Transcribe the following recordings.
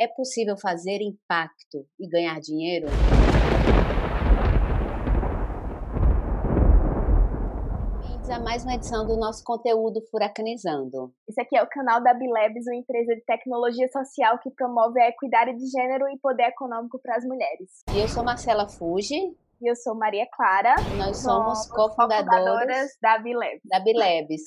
É possível fazer impacto e ganhar dinheiro? Bem-vindos a mais uma edição do nosso conteúdo Furacanizando. Esse aqui é o canal da Bilebs, uma empresa de tecnologia social que promove a equidade de gênero e poder econômico para as mulheres. E eu sou Marcela Fuji. E eu sou Maria Clara. Nós somos cofundadoras da Bilebs. Da Bilebs.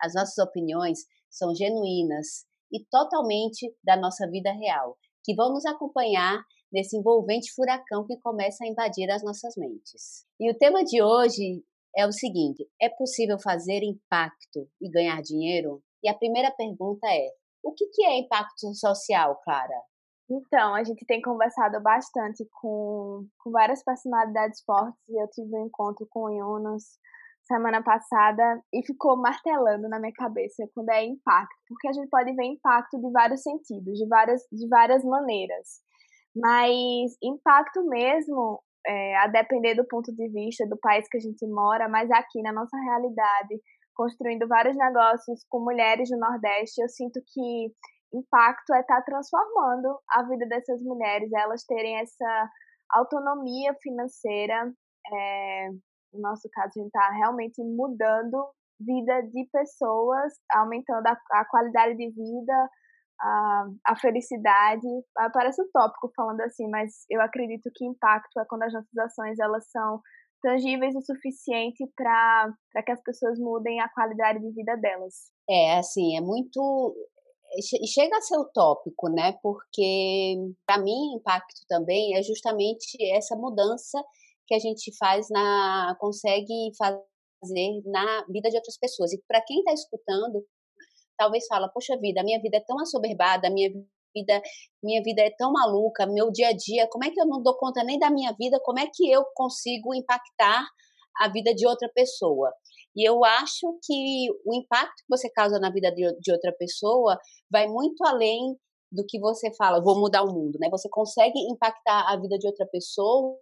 As nossas opiniões são genuínas e totalmente da nossa vida real, que vão nos acompanhar nesse envolvente furacão que começa a invadir as nossas mentes. E o tema de hoje é o seguinte: é possível fazer impacto e ganhar dinheiro? E a primeira pergunta é: o que é impacto social, Clara? Então, a gente tem conversado bastante com, com várias personalidades fortes e eu tive um encontro com o Jonas semana passada e ficou martelando na minha cabeça quando é impacto, porque a gente pode ver impacto de vários sentidos, de várias, de várias maneiras. Mas impacto mesmo, é, a depender do ponto de vista do país que a gente mora, mas aqui na nossa realidade, construindo vários negócios com mulheres do Nordeste, eu sinto que impacto é estar tá transformando a vida dessas mulheres, elas terem essa autonomia financeira, é, no nosso caso, a gente está realmente mudando vida de pessoas, aumentando a, a qualidade de vida, a, a, felicidade. Ah, parece utópico falando assim, mas eu acredito que impacto é quando as nossas ações elas são tangíveis o suficiente para que as pessoas mudem a qualidade de vida delas. É, assim, é muito chega a ser utópico, né? Porque para mim impacto também é justamente essa mudança que a gente faz na consegue fazer na vida de outras pessoas. E para quem está escutando, talvez fala, poxa vida, a minha vida é tão assoberbada, a minha vida, minha vida é tão maluca, meu dia a dia, como é que eu não dou conta nem da minha vida? Como é que eu consigo impactar a vida de outra pessoa? E eu acho que o impacto que você causa na vida de, de outra pessoa vai muito além do que você fala, vou mudar o mundo, né? Você consegue impactar a vida de outra pessoa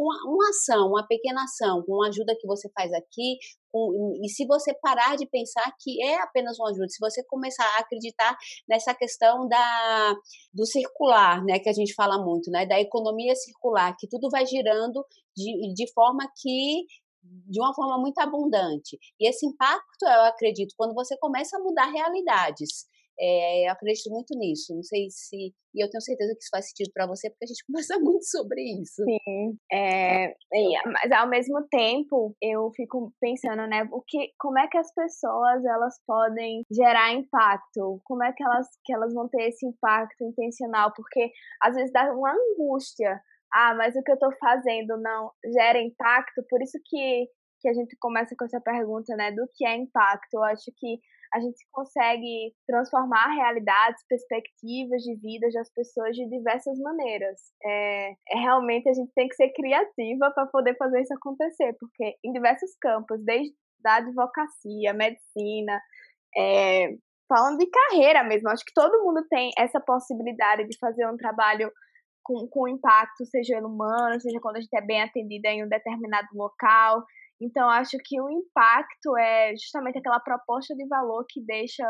com uma ação, uma pequena ação, com uma ajuda que você faz aqui, com, e se você parar de pensar que é apenas uma ajuda, se você começar a acreditar nessa questão da, do circular, né, que a gente fala muito, né, da economia circular, que tudo vai girando de, de forma que de uma forma muito abundante. E esse impacto, eu acredito, quando você começa a mudar realidades, é, eu acredito muito nisso. Não sei se. E eu tenho certeza que isso faz sentido para você, porque a gente conversa muito sobre isso. Sim. É, mas ao mesmo tempo, eu fico pensando, né? O que, como é que as pessoas elas podem gerar impacto? Como é que elas, que elas vão ter esse impacto intencional? Porque às vezes dá uma angústia. Ah, mas o que eu estou fazendo não gera impacto, por isso que, que a gente começa com essa pergunta, né? Do que é impacto? Eu acho que a gente consegue transformar realidades, perspectivas de vida das pessoas de diversas maneiras. É, é realmente a gente tem que ser criativa para poder fazer isso acontecer, porque em diversos campos, desde da advocacia, medicina, é, falando de carreira mesmo, acho que todo mundo tem essa possibilidade de fazer um trabalho com, com impacto, seja humano, seja quando a gente é bem atendida em um determinado local, então, acho que o impacto é justamente aquela proposta de valor que deixa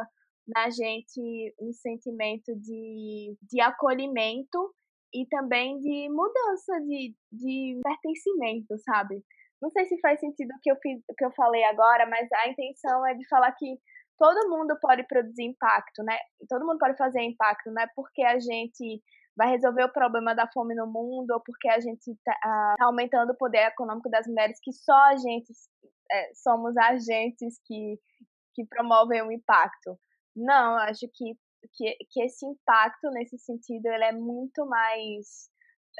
na gente um sentimento de, de acolhimento e também de mudança, de, de pertencimento, sabe? Não sei se faz sentido o que eu, fiz, o que eu falei agora, mas a intenção é de falar que todo mundo pode produzir impacto, né? Todo mundo pode fazer impacto, não é porque a gente vai resolver o problema da fome no mundo ou porque a gente está tá aumentando o poder econômico das mulheres, que só a gente é, somos agentes que, que promovem o impacto. Não, eu acho que, que, que esse impacto, nesse sentido, ele é muito mais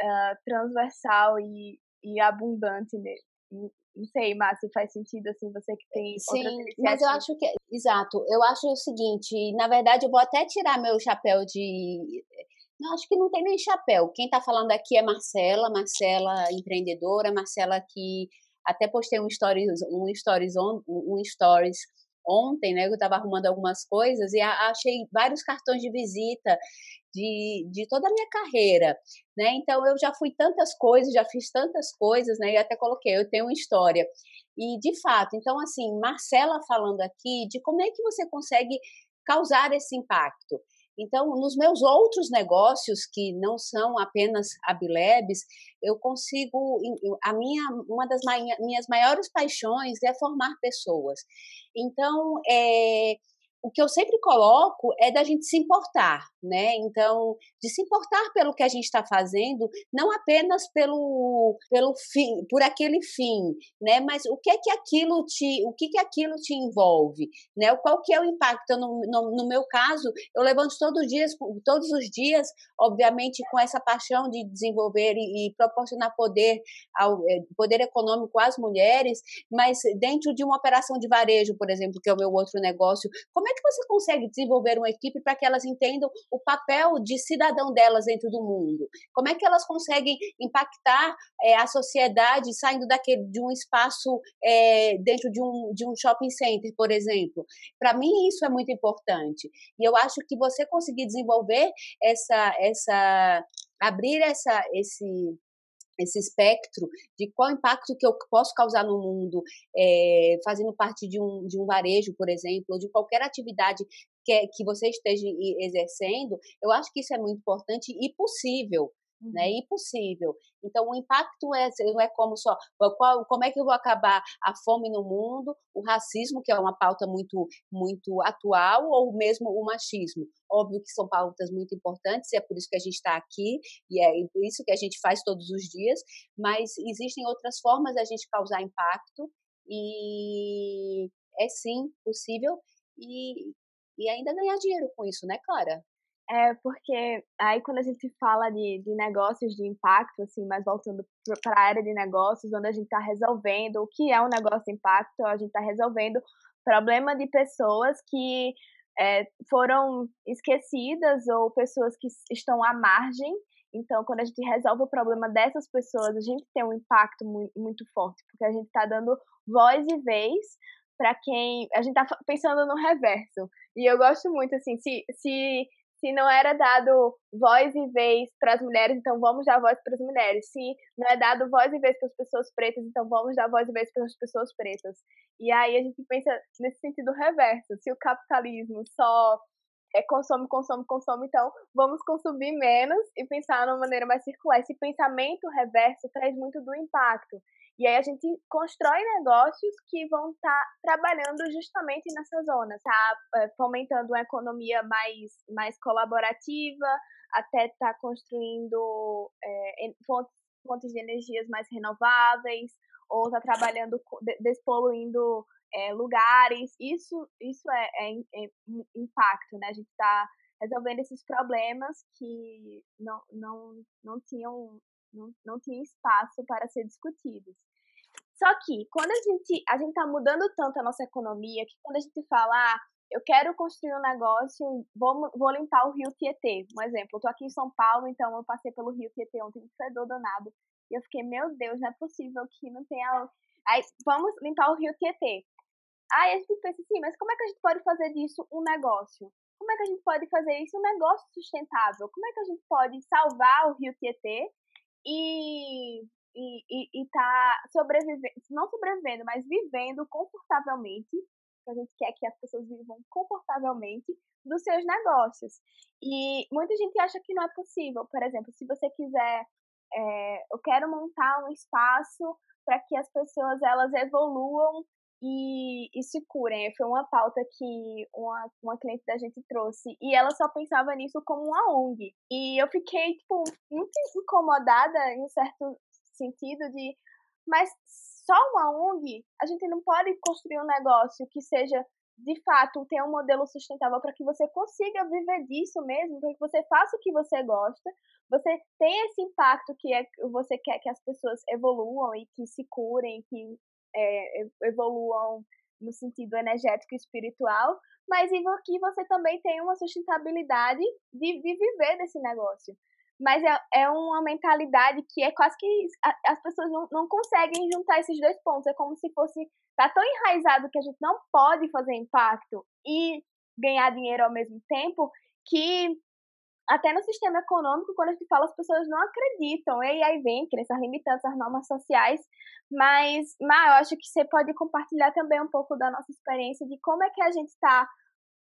uh, transversal e, e abundante nele. Não sei, Márcia, faz sentido assim, você que tem Sim, mas eu acho que, exato, eu acho o seguinte, na verdade eu vou até tirar meu chapéu de não, acho que não tem nem chapéu. Quem está falando aqui é Marcela, Marcela empreendedora, Marcela que até postei um stories, um stories, on, um stories ontem, né? Eu estava arrumando algumas coisas e achei vários cartões de visita de, de toda a minha carreira, né? Então eu já fui tantas coisas, já fiz tantas coisas, né? E até coloquei, eu tenho uma história. E de fato, então assim, Marcela falando aqui de como é que você consegue causar esse impacto. Então, nos meus outros negócios, que não são apenas a Bilebs, eu consigo. A minha, uma das minhas maiores paixões é formar pessoas. Então, é, o que eu sempre coloco é da gente se importar, né? Então, de se importar pelo que a gente está fazendo, não apenas pelo, pelo fim, por aquele fim, né? Mas o que é que aquilo te, o que que aquilo te envolve, né? Qual que é o impacto? No, no, no meu caso, eu levanto todos os dias, todos os dias, obviamente, com essa paixão de desenvolver e, e proporcionar poder ao é, poder econômico às mulheres, mas dentro de uma operação de varejo, por exemplo, que é o meu outro negócio, como é que você consegue desenvolver uma equipe para que elas entendam o papel de cidadão delas dentro do mundo? Como é que elas conseguem impactar é, a sociedade saindo daquele, de um espaço é, dentro de um, de um shopping center, por exemplo? Para mim, isso é muito importante. E eu acho que você conseguir desenvolver essa, essa abrir essa, esse, esse espectro de qual impacto que eu posso causar no mundo, é, fazendo parte de um, de um varejo, por exemplo, ou de qualquer atividade que, é, que você esteja exercendo, eu acho que isso é muito importante e possível né? Uhum. Impossível. Então, o impacto é, não é como só qual, como é que eu vou acabar a fome no mundo, o racismo, que é uma pauta muito, muito atual, ou mesmo o machismo. Óbvio que são pautas muito importantes, e é por isso que a gente está aqui, e é isso que a gente faz todos os dias, mas existem outras formas da gente causar impacto, e é sim possível, e, e ainda ganhar dinheiro com isso, né, Clara? É, porque aí quando a gente fala de, de negócios de impacto, assim, mas voltando para a área de negócios, onde a gente está resolvendo o que é um negócio de impacto, a gente está resolvendo problema de pessoas que é, foram esquecidas ou pessoas que estão à margem. Então, quando a gente resolve o problema dessas pessoas, a gente tem um impacto muito, muito forte, porque a gente está dando voz e vez para quem. A gente está pensando no reverso. E eu gosto muito, assim, se, se se não era dado voz e vez para as mulheres, então vamos dar voz para as mulheres. Se não é dado voz e vez para as pessoas pretas, então vamos dar voz e vez para as pessoas pretas. E aí a gente pensa nesse sentido reverso. Se o capitalismo só é, consome, consome, consome, então vamos consumir menos e pensar de uma maneira mais circular. Esse pensamento reverso traz muito do impacto. E aí a gente constrói negócios que vão estar tá trabalhando justamente nessa zona, tá é, fomentando uma economia mais, mais colaborativa, até tá construindo é, fontes, fontes de energias mais renováveis, ou tá trabalhando, despoluindo é, lugares. Isso, isso é, é, é impacto, né? A gente está resolvendo esses problemas que não, não, não tinham não, não tinha espaço para ser discutidos. Só que quando a gente a gente está mudando tanto a nossa economia que quando a gente fala, ah, eu quero construir um negócio, vou, vou limpar o rio Tietê, um exemplo. Eu tô aqui em São Paulo, então eu passei pelo rio Tietê ontem, fedor danado. E eu fiquei, meu Deus, não é possível que não tenha. Aí, vamos limpar o rio Tietê. Aí a gente pensa assim, mas como é que a gente pode fazer disso um negócio? Como é que a gente pode fazer isso um negócio sustentável? Como é que a gente pode salvar o rio Tietê e, e, e, e tá sobrevivendo, não sobrevivendo, mas vivendo confortavelmente, a gente quer que as pessoas vivam confortavelmente dos seus negócios. E muita gente acha que não é possível. Por exemplo, se você quiser, é, eu quero montar um espaço para que as pessoas elas evoluam e, e se curem. Foi uma pauta que uma, uma cliente da gente trouxe e ela só pensava nisso como uma ONG. E eu fiquei, tipo, muito incomodada em um certo sentido de, mas só uma ONG, a gente não pode construir um negócio que seja de fato ter um modelo sustentável para que você consiga viver disso mesmo, para que você faça o que você gosta, você tem esse impacto que é você quer que as pessoas evoluam e que se curem, que é, evoluam no sentido energético e espiritual, mas que você também tem uma sustentabilidade de, de viver desse negócio. Mas é, é uma mentalidade que é quase que as pessoas não, não conseguem juntar esses dois pontos. É como se fosse. Tá tão enraizado que a gente não pode fazer impacto e ganhar dinheiro ao mesmo tempo que até no sistema econômico, quando a gente fala, as pessoas não acreditam. E aí vem crenças limitantes, as normas sociais. Mas, mas eu acho que você pode compartilhar também um pouco da nossa experiência de como é que a gente está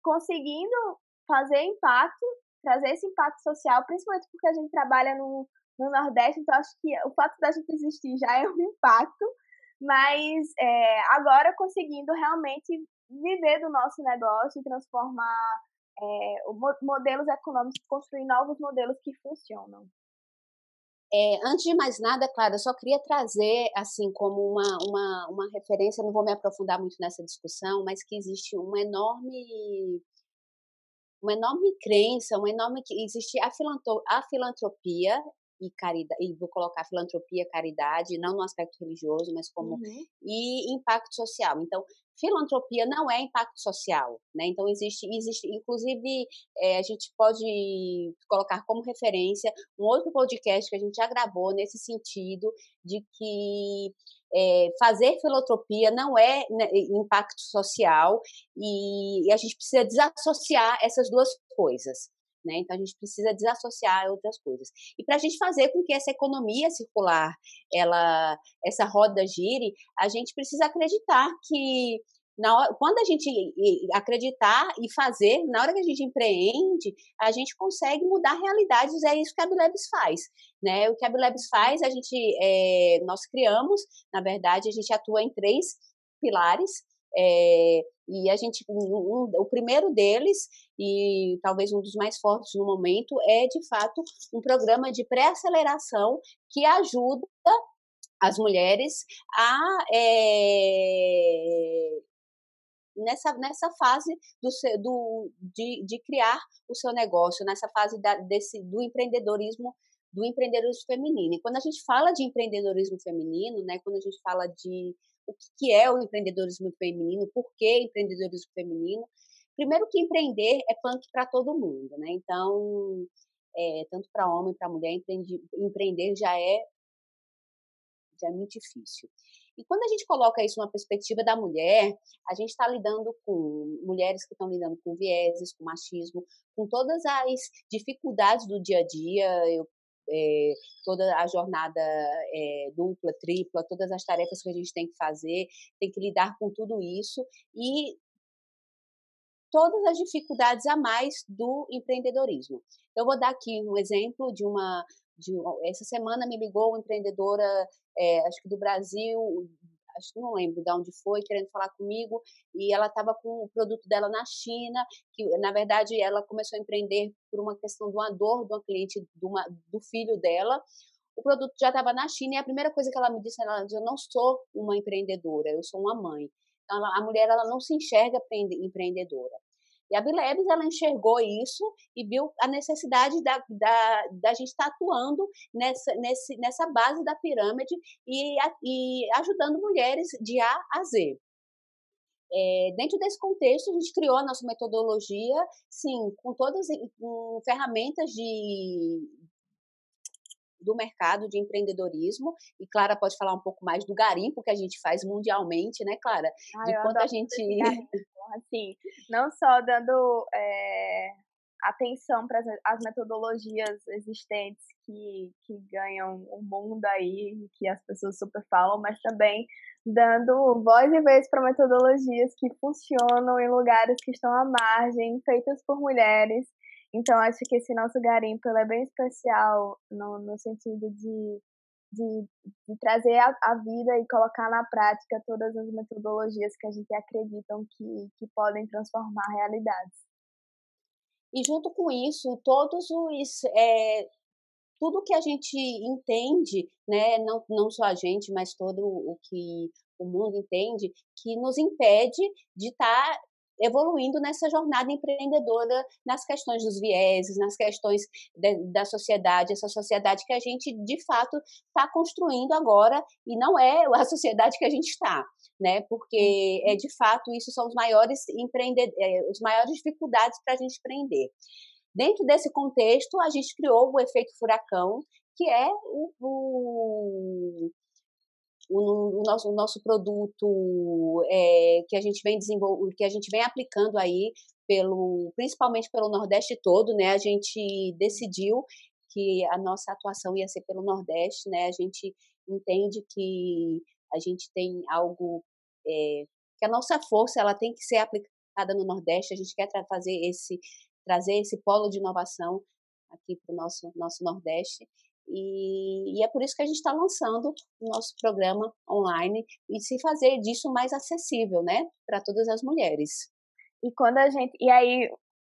conseguindo fazer impacto trazer esse impacto social, principalmente porque a gente trabalha no, no Nordeste, então acho que o fato da gente existir já é um impacto, mas é, agora conseguindo realmente viver do nosso negócio e transformar é, modelos econômicos, construir novos modelos que funcionam. É, antes de mais nada, claro, eu só queria trazer, assim, como uma, uma, uma referência, não vou me aprofundar muito nessa discussão, mas que existe uma enorme uma enorme crença, uma enorme que existe a, a filantropia e caridade, e vou colocar filantropia, caridade, não no aspecto religioso, mas como uhum. e impacto social. Então, filantropia não é impacto social, né? Então existe, existe, inclusive é, a gente pode colocar como referência um outro podcast que a gente já gravou nesse sentido de que é, fazer filantropia não é né, impacto social e, e a gente precisa desassociar essas duas coisas. Né? Então a gente precisa desassociar outras coisas. E para a gente fazer com que essa economia circular, ela, essa roda gire, a gente precisa acreditar que hora, quando a gente acreditar e fazer, na hora que a gente empreende, a gente consegue mudar realidades. É isso que a Abilabs faz, né? O que a Abilabs faz, a gente, é, nós criamos, na verdade, a gente atua em três pilares. É, e a gente, um, o primeiro deles, e talvez um dos mais fortes no momento, é de fato um programa de pré-aceleração que ajuda as mulheres a é, nessa, nessa fase do, do, de, de criar o seu negócio, nessa fase da, desse, do empreendedorismo do empreendedorismo feminino. E quando a gente fala de empreendedorismo feminino, né, quando a gente fala de o que é o empreendedorismo feminino, por que empreendedorismo feminino. Primeiro que empreender é punk para todo mundo, né? Então, é, tanto para homem, para mulher, empreender, já é já é muito difícil. E quando a gente coloca isso numa perspectiva da mulher, a gente está lidando com mulheres que estão lidando com vieses, com machismo, com todas as dificuldades do dia a dia. Eu é, toda a jornada é, dupla, tripla, todas as tarefas que a gente tem que fazer, tem que lidar com tudo isso e todas as dificuldades a mais do empreendedorismo. Eu vou dar aqui um exemplo de uma. De, essa semana me ligou uma empreendedora, é, acho que do Brasil, acho que não lembro de onde foi, querendo falar comigo, e ela estava com o produto dela na China, que na verdade ela começou a empreender por uma questão de uma dor de uma cliente, de uma, do filho dela. O produto já estava na China e a primeira coisa que ela me disse, ela disse, eu não sou uma empreendedora, eu sou uma mãe. Então, ela, a mulher ela não se enxerga empreendedora. E a Bilebs, ela enxergou isso e viu a necessidade da, da, da gente estar tá atuando nessa, nesse, nessa base da pirâmide e, e ajudando mulheres de A a Z. É, dentro desse contexto, a gente criou a nossa metodologia, sim, com todas com ferramentas de, do mercado de empreendedorismo. E Clara pode falar um pouco mais do garimpo que a gente faz mundialmente, né, Clara? Ah, de quanto a gente. Assim, não só dando é, atenção para as metodologias existentes que, que ganham o mundo aí, que as pessoas super falam, mas também dando voz e vez para metodologias que funcionam em lugares que estão à margem, feitas por mulheres. Então, acho que esse nosso garimpo é bem especial no, no sentido de, de, de trazer a, a, vida e colocar na prática todas as metodologias que a gente acredita que, que podem transformar realidades. E junto com isso, todos os. É, tudo que a gente entende, né, não, não só a gente, mas todo o que o mundo entende, que nos impede de estar tá evoluindo nessa jornada empreendedora nas questões dos vieses, nas questões de, da sociedade, essa sociedade que a gente de fato está construindo agora e não é a sociedade que a gente está, né? Porque é de fato isso são os maiores empreender, é, os maiores dificuldades para a gente empreender. Dentro desse contexto, a gente criou o efeito furacão, que é o, o o, o, nosso, o nosso produto é, que a gente vem desenvolvendo, que a gente vem aplicando aí pelo, principalmente pelo Nordeste todo, né? A gente decidiu que a nossa atuação ia ser pelo Nordeste, né? A gente entende que a gente tem algo é, que a nossa força ela tem que ser aplicada no Nordeste. A gente quer fazer esse trazer esse polo de inovação aqui para o nosso, nosso Nordeste. E, e, é por isso que a gente está lançando o nosso programa online e se fazer disso mais acessível, né, para todas as mulheres. E quando a gente. E aí,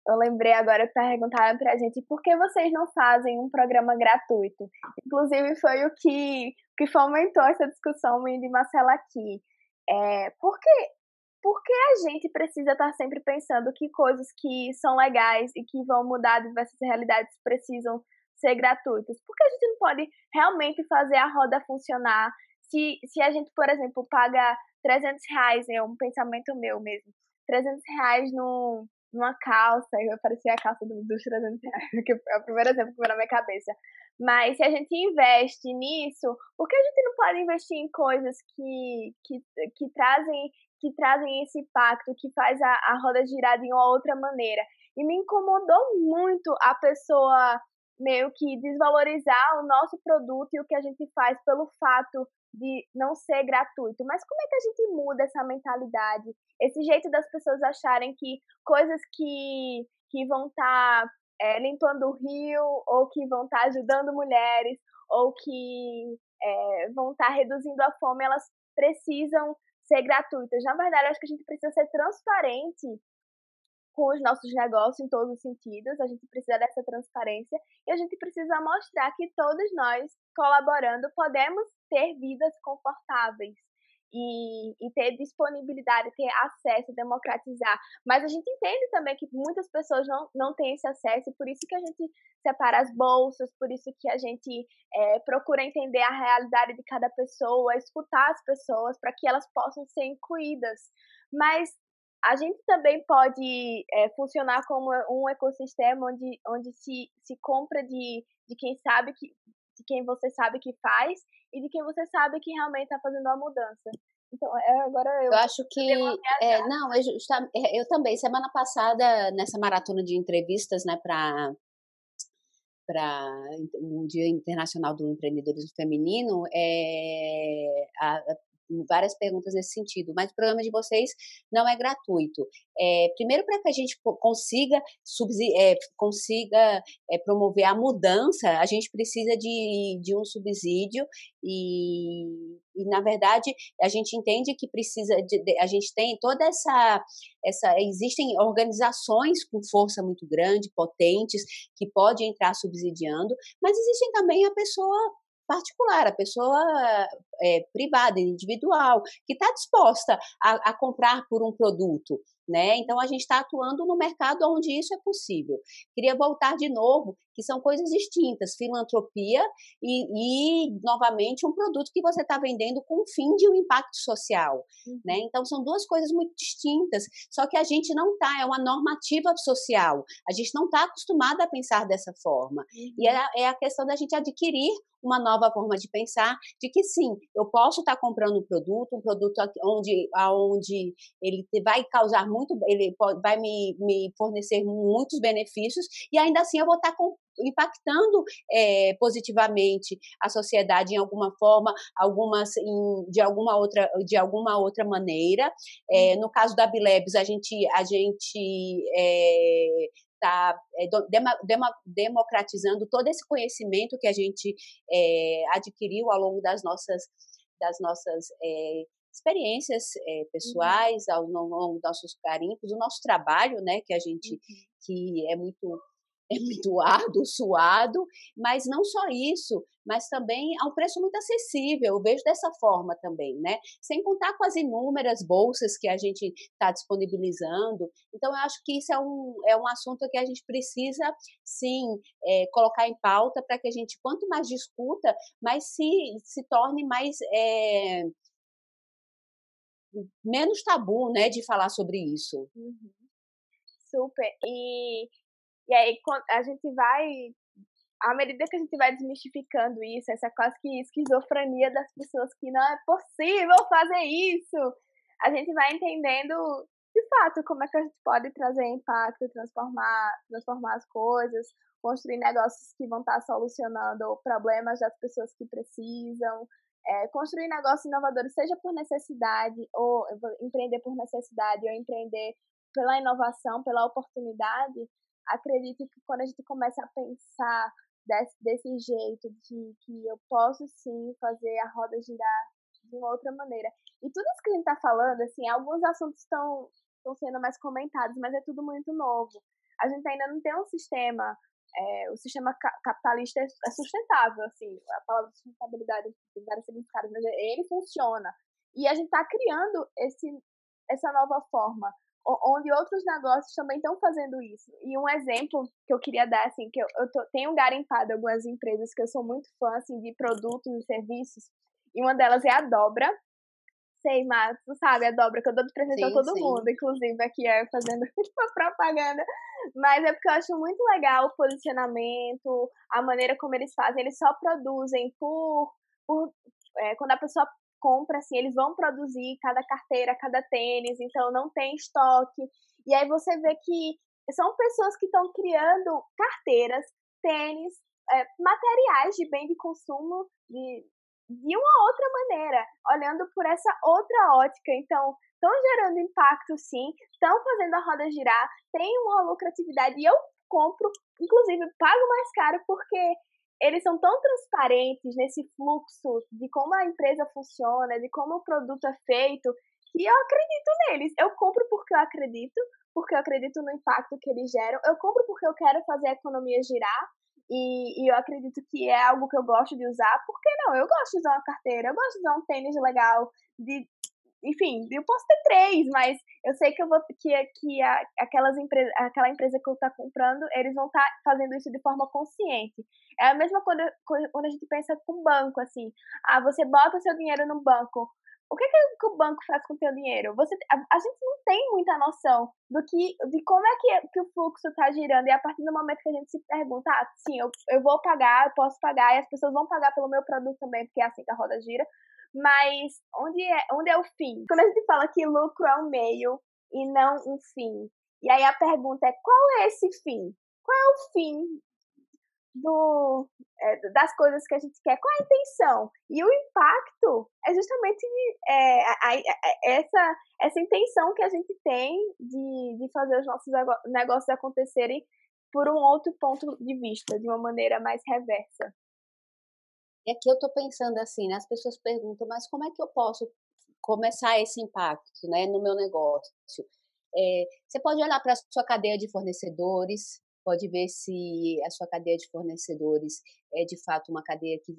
eu lembrei agora que perguntaram para a gente por que vocês não fazem um programa gratuito. Inclusive, foi o que, que fomentou essa discussão, Mindy e Marcela aqui. É, por que porque a gente precisa estar sempre pensando que coisas que são legais e que vão mudar diversas realidades precisam ser gratuitas? Porque a gente não pode realmente fazer a roda funcionar se, se a gente, por exemplo, paga 300 reais, é um pensamento meu mesmo, 300 reais num, numa calça, e parecia a calça do, dos 300 reais, que é o primeiro exemplo que veio na minha cabeça. Mas se a gente investe nisso, por que a gente não pode investir em coisas que, que, que trazem que trazem esse impacto, que faz a, a roda girar de uma outra maneira. E me incomodou muito a pessoa meio que desvalorizar o nosso produto e o que a gente faz pelo fato de não ser gratuito. Mas como é que a gente muda essa mentalidade? Esse jeito das pessoas acharem que coisas que, que vão estar tá, é, limpando o rio, ou que vão estar tá ajudando mulheres, ou que é, vão estar tá reduzindo a fome, elas precisam ser gratuitas. Na verdade, acho que a gente precisa ser transparente com os nossos negócios em todos os sentidos, a gente precisa dessa transparência e a gente precisa mostrar que todos nós, colaborando, podemos ter vidas confortáveis e, e ter disponibilidade, ter acesso, democratizar. Mas a gente entende também que muitas pessoas não, não têm esse acesso, por isso que a gente separa as bolsas, por isso que a gente é, procura entender a realidade de cada pessoa, escutar as pessoas para que elas possam ser incluídas. Mas a gente também pode é, funcionar como um ecossistema onde, onde se, se compra de, de quem sabe que de quem você sabe que faz e de quem você sabe que realmente está fazendo a mudança. Então, é, agora eu. Eu acho que. É, não, eu, é, eu também. Semana passada, nessa maratona de entrevistas, né, para para o Dia Internacional do Empreendedorismo Feminino, é, a, várias perguntas nesse sentido, mas o programa de vocês não é gratuito. É, primeiro, para que a gente consiga, é, consiga é, promover a mudança, a gente precisa de, de um subsídio e, e, na verdade, a gente entende que precisa, de, de, a gente tem toda essa, essa, existem organizações com força muito grande, potentes, que podem entrar subsidiando, mas existem também a pessoa particular, a pessoa é, privada, individual, que está disposta a, a comprar por um produto. Né? Então a gente está atuando no mercado onde isso é possível. Queria voltar de novo que são coisas distintas, filantropia e, e novamente um produto que você está vendendo com o fim de um impacto social, uhum. né? Então são duas coisas muito distintas. Só que a gente não está, é uma normativa social. A gente não está acostumada a pensar dessa forma. Uhum. E é, é a questão da gente adquirir uma nova forma de pensar, de que sim, eu posso estar comprando um produto, um produto onde, onde ele vai causar muito, ele vai me, me fornecer muitos benefícios, e ainda assim eu vou estar com, impactando é, positivamente a sociedade em alguma forma, algumas em, de alguma outra de alguma outra maneira. É, no caso da Bilebs, a gente a gente é, está é, democratizando todo esse conhecimento que a gente é, adquiriu ao longo das nossas, das nossas experiências é, pessoais, ao longo dos nossos carimpos, o nosso trabalho, né, que a gente uhum. que é muito é muito árduo, suado, mas não só isso, mas também a um preço muito acessível, eu vejo dessa forma também, né? Sem contar com as inúmeras bolsas que a gente está disponibilizando. Então, eu acho que isso é um, é um assunto que a gente precisa, sim, é, colocar em pauta para que a gente, quanto mais discuta, mais se, se torne mais. É, menos tabu, né, de falar sobre isso. Uhum. Super. E e aí a gente vai, à medida que a gente vai desmistificando isso, essa quase que esquizofrenia das pessoas que não é possível fazer isso, a gente vai entendendo de fato como é que a gente pode trazer impacto, transformar, transformar as coisas, construir negócios que vão estar solucionando problemas das pessoas que precisam, é, construir negócios inovadores, seja por necessidade, ou empreender por necessidade, ou empreender pela inovação, pela oportunidade, acredito que quando a gente começa a pensar desse, desse jeito, de que eu posso sim fazer a roda girar de uma outra maneira. E tudo isso que a gente está falando, assim, alguns assuntos estão sendo mais comentados, mas é tudo muito novo. A gente ainda não tem um sistema, é, o sistema capitalista é, é sustentável, assim, a palavra sustentabilidade tem vários significados, mas ele funciona. E a gente está criando esse, essa nova forma onde outros negócios também estão fazendo isso. E um exemplo que eu queria dar, assim, que eu, eu tô, tenho garimpado algumas empresas que eu sou muito fã, assim, de produtos e serviços, e uma delas é a Dobra. Sei, mas tu sabe, a Dobra, que eu dou de presente a todo sim. mundo, inclusive aqui é fazendo uma propaganda. Mas é porque eu acho muito legal o posicionamento, a maneira como eles fazem. Eles só produzem por. por é, quando a pessoa compra, assim, eles vão produzir cada carteira, cada tênis, então não tem estoque. E aí você vê que são pessoas que estão criando carteiras, tênis, é, materiais de bem de consumo de, de uma outra maneira, olhando por essa outra ótica. Então, estão gerando impacto sim, estão fazendo a roda girar, tem uma lucratividade e eu compro, inclusive pago mais caro porque eles são tão transparentes nesse fluxo de como a empresa funciona, de como o produto é feito, que eu acredito neles. Eu compro porque eu acredito, porque eu acredito no impacto que eles geram. Eu compro porque eu quero fazer a economia girar. E, e eu acredito que é algo que eu gosto de usar. Por que não? Eu gosto de usar uma carteira, eu gosto de usar um tênis legal, de enfim, eu posso ter três, mas eu sei que eu vou que, que a, aquelas empresas, aquela empresa que eu estou comprando, eles vão estar tá fazendo isso de forma consciente. É a mesma coisa quando a gente pensa com banco, assim. Ah, você bota seu dinheiro no banco. O que, que o banco faz com o seu dinheiro? Você, a, a, gente não tem muita noção do que, de como é que, que o fluxo está girando. E a partir do momento que a gente se pergunta, ah, sim, eu, eu vou pagar, eu posso pagar, e as pessoas vão pagar pelo meu produto também, porque é assim que a roda gira mas onde é, onde é o fim? Quando a gente fala que lucro é um meio e não um fim. E aí a pergunta é: qual é esse fim? Qual é o fim do, é, das coisas que a gente quer? Qual a intenção? E o impacto é justamente é, a, a, essa, essa intenção que a gente tem de, de fazer os nossos negócios acontecerem por um outro ponto de vista, de uma maneira mais reversa. E aqui eu estou pensando assim, né? As pessoas perguntam, mas como é que eu posso começar esse impacto, né, no meu negócio? É, você pode olhar para a sua cadeia de fornecedores, pode ver se a sua cadeia de fornecedores é de fato uma cadeia que,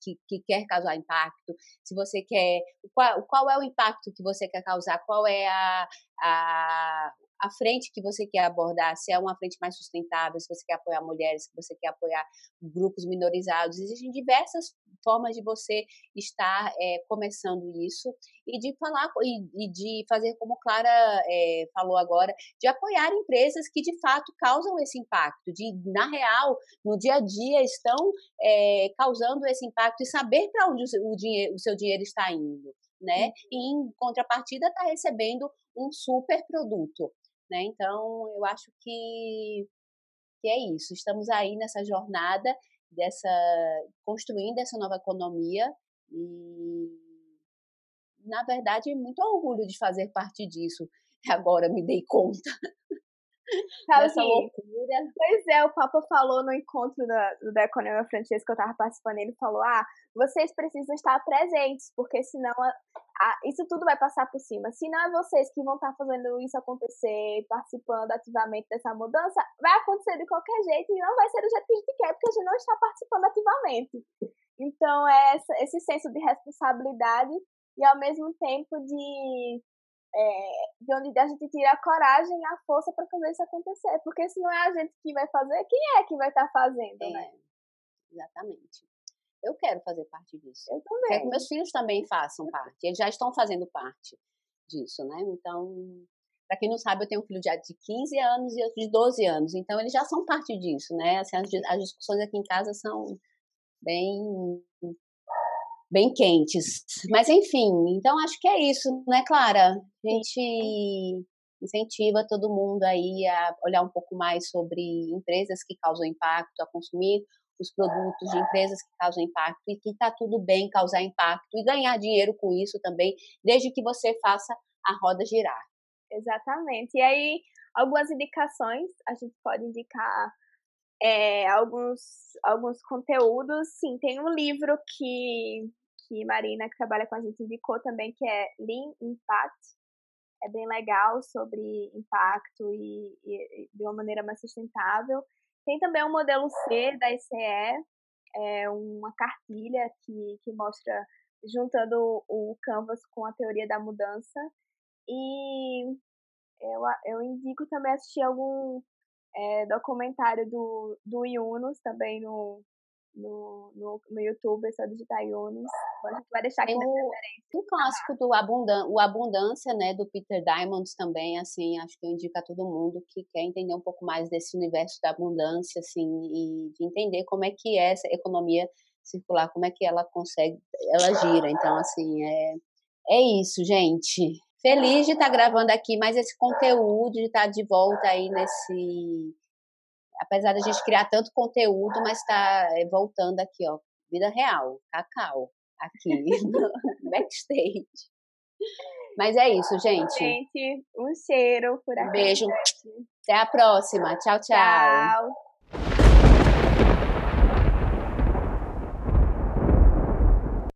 que, que quer causar impacto, se você quer, qual, qual é o impacto que você quer causar, qual é a, a, a frente que você quer abordar, se é uma frente mais sustentável, se você quer apoiar mulheres, se você quer apoiar grupos minorizados. Existem diversas formas de você estar é, começando isso e de falar e, e de fazer como Clara é, falou agora, de apoiar empresas que de fato causam esse impacto, de na real no dia a dia estão é, causando esse impacto e saber para onde o, dinheiro, o seu dinheiro está indo. Né? E em contrapartida está recebendo um super produto. Né? Então, eu acho que, que é isso. Estamos aí nessa jornada dessa construindo essa nova economia e na verdade muito orgulho de fazer parte disso. Agora me dei conta. Sabe Essa loucura. Pois é, o Papa falou no encontro da, da Economia Francesa que eu estava participando, ele falou: ah, vocês precisam estar presentes, porque senão isso tudo vai passar por cima. Se não é vocês que vão estar fazendo isso acontecer, participando ativamente dessa mudança, vai acontecer de qualquer jeito e não vai ser do jeito que a gente quer, porque a gente não está participando ativamente. Então, é esse senso de responsabilidade e, ao mesmo tempo, de é, de onde a gente tira a coragem e a força para fazer isso acontecer. Porque se não é a gente que vai fazer, quem é que vai estar tá fazendo, é, né? Exatamente. Eu quero fazer parte disso. Eu também. Quero que meus filhos também façam parte. Eles já estão fazendo parte disso, né? Então, para quem não sabe, eu tenho um filho de 15 anos e outro de 12 anos. Então, eles já são parte disso, né? Assim, as, as discussões aqui em casa são bem bem quentes. Mas enfim, então acho que é isso, né, Clara? A gente incentiva todo mundo aí a olhar um pouco mais sobre empresas que causam impacto, a consumir os produtos de empresas que causam impacto e que está tudo bem causar impacto e ganhar dinheiro com isso também, desde que você faça a roda girar. Exatamente. E aí, algumas indicações, a gente pode indicar é, alguns, alguns conteúdos. Sim, tem um livro que, que Marina, que trabalha com a gente, indicou também, que é Lean Impact. É bem legal sobre impacto e, e de uma maneira mais sustentável. Tem também o modelo C da ICE, é uma cartilha que, que mostra juntando o Canvas com a teoria da mudança. E eu, eu indico também assistir algum é, documentário do, do Yunus também no, no, no, no YouTube, é só digitar Yunus. A gente vai deixar aqui o, Um clássico do Abundan o Abundância, né, do Peter Diamond também, assim, acho que eu indico a todo mundo que quer entender um pouco mais desse universo da abundância, assim, e de entender como é que é essa economia circular, como é que ela consegue, ela gira. Então, assim, é, é isso, gente. Feliz de estar gravando aqui mais esse conteúdo, de estar de volta aí nesse. Apesar da gente criar tanto conteúdo, mas está voltando aqui, ó. Vida real, cacau, aqui, backstage. Mas é isso, gente. Gente, um cheiro por aqui. Um beijo. Até a próxima. Tchau, tchau. Tchau.